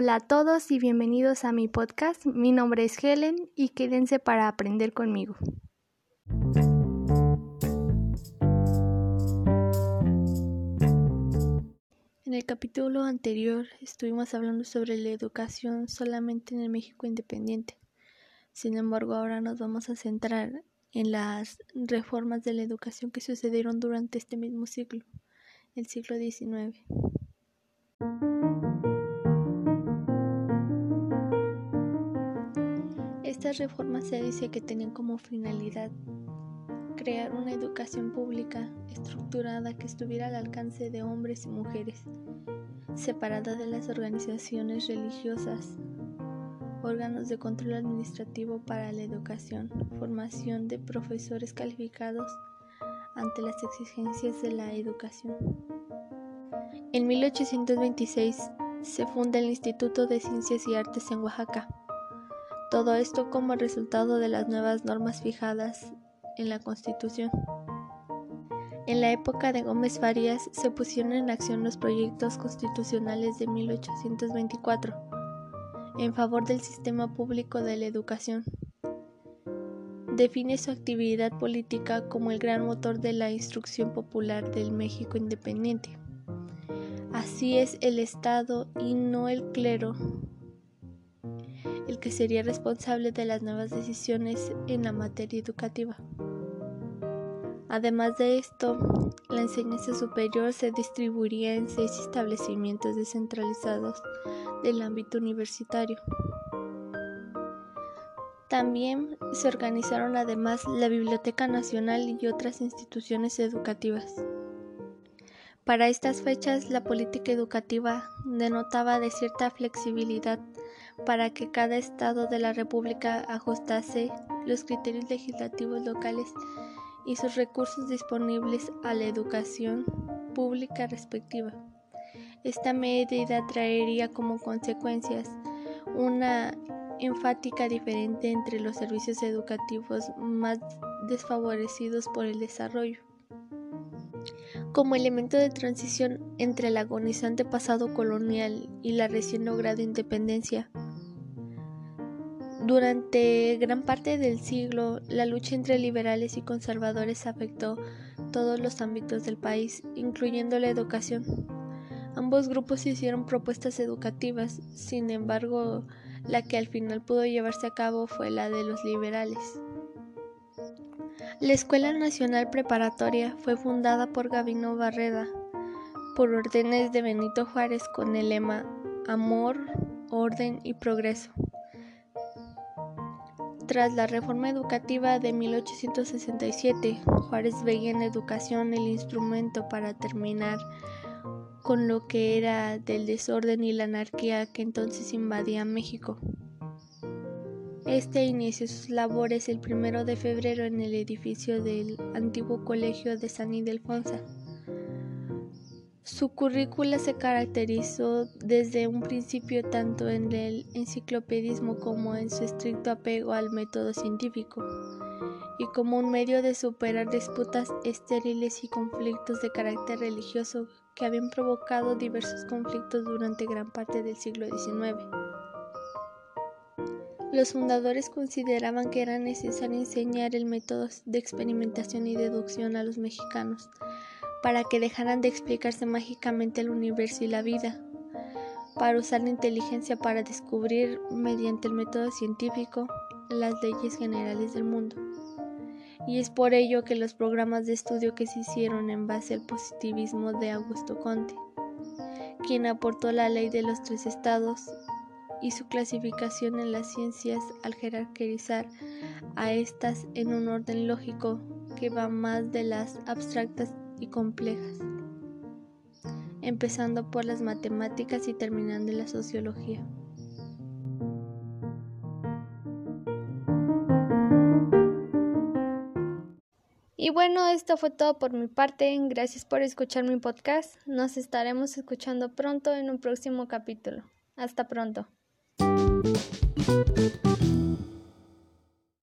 Hola a todos y bienvenidos a mi podcast. Mi nombre es Helen y quédense para aprender conmigo. En el capítulo anterior estuvimos hablando sobre la educación solamente en el México independiente. Sin embargo, ahora nos vamos a centrar en las reformas de la educación que sucedieron durante este mismo siglo, el siglo XIX. Estas reformas se dice que tenían como finalidad crear una educación pública estructurada que estuviera al alcance de hombres y mujeres, separada de las organizaciones religiosas, órganos de control administrativo para la educación, formación de profesores calificados ante las exigencias de la educación. En 1826 se funda el Instituto de Ciencias y Artes en Oaxaca todo esto como resultado de las nuevas normas fijadas en la Constitución. En la época de Gómez Farías se pusieron en acción los proyectos constitucionales de 1824 en favor del sistema público de la educación. Define su actividad política como el gran motor de la instrucción popular del México independiente. Así es el Estado y no el clero que sería responsable de las nuevas decisiones en la materia educativa. Además de esto, la enseñanza superior se distribuiría en seis establecimientos descentralizados del ámbito universitario. También se organizaron además la Biblioteca Nacional y otras instituciones educativas. Para estas fechas la política educativa denotaba de cierta flexibilidad para que cada estado de la República ajustase los criterios legislativos locales y sus recursos disponibles a la educación pública respectiva. Esta medida traería como consecuencias una enfática diferente entre los servicios educativos más desfavorecidos por el desarrollo. Como elemento de transición entre el agonizante pasado colonial y la recién lograda independencia, durante gran parte del siglo, la lucha entre liberales y conservadores afectó todos los ámbitos del país, incluyendo la educación. Ambos grupos hicieron propuestas educativas, sin embargo, la que al final pudo llevarse a cabo fue la de los liberales. La Escuela Nacional Preparatoria fue fundada por Gabino Barreda por órdenes de Benito Juárez con el lema Amor, Orden y Progreso. Tras la reforma educativa de 1867, Juárez veía en educación el instrumento para terminar con lo que era del desorden y la anarquía que entonces invadía México. Este inició sus labores el primero de febrero en el edificio del antiguo colegio de San Ildefonsa. Su currícula se caracterizó desde un principio tanto en el enciclopedismo como en su estricto apego al método científico, y como un medio de superar disputas estériles y conflictos de carácter religioso que habían provocado diversos conflictos durante gran parte del siglo XIX. Los fundadores consideraban que era necesario enseñar el método de experimentación y deducción a los mexicanos, para que dejaran de explicarse mágicamente el universo y la vida, para usar la inteligencia para descubrir mediante el método científico las leyes generales del mundo. Y es por ello que los programas de estudio que se hicieron en base al positivismo de Augusto Conte, quien aportó la ley de los tres estados y su clasificación en las ciencias al jerarquizar a estas en un orden lógico que va más de las abstractas y complejas, empezando por las matemáticas y terminando en la sociología. Y bueno, esto fue todo por mi parte. Gracias por escuchar mi podcast. Nos estaremos escuchando pronto en un próximo capítulo. Hasta pronto.